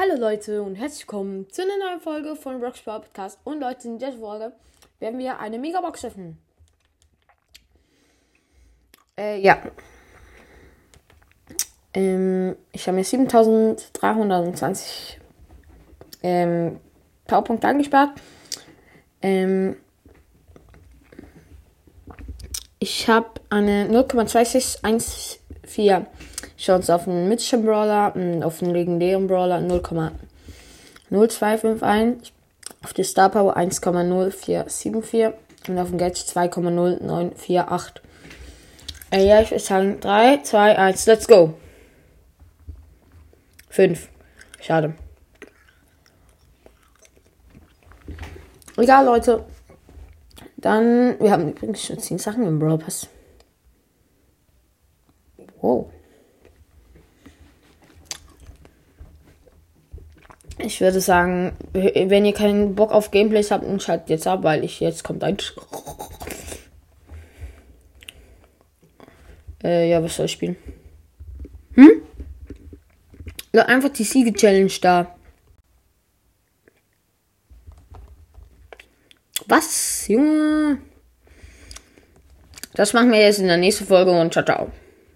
Hallo Leute und herzlich willkommen zu einer neuen Folge von Rockstar Podcast. Und Leute, in dieser Folge werden wir eine Megabox öffnen. Äh, ja. Ähm, ich habe mir 7320 ähm, Powerpunkte angespart. Ähm, ich habe eine 0,2614 Chance auf einen mythischen Brawler, auf einen legendären Brawler 0,0251, auf die Star Power 1,0474 und auf den Gadget 2,0948. Äh, ja, ich würde sagen 3, 2, 1, let's go. 5. Schade. Egal, Leute. Dann, wir haben übrigens schon 10 Sachen im Brawl Pass. Wow. Ich würde sagen, wenn ihr keinen Bock auf Gameplays habt, dann schaltet jetzt ab, weil ich jetzt kommt ein. Äh, ja, was soll ich spielen? Hm? Ja, einfach die Siege-Challenge da. Was, Junge? Das machen wir jetzt in der nächsten Folge und ciao, ciao.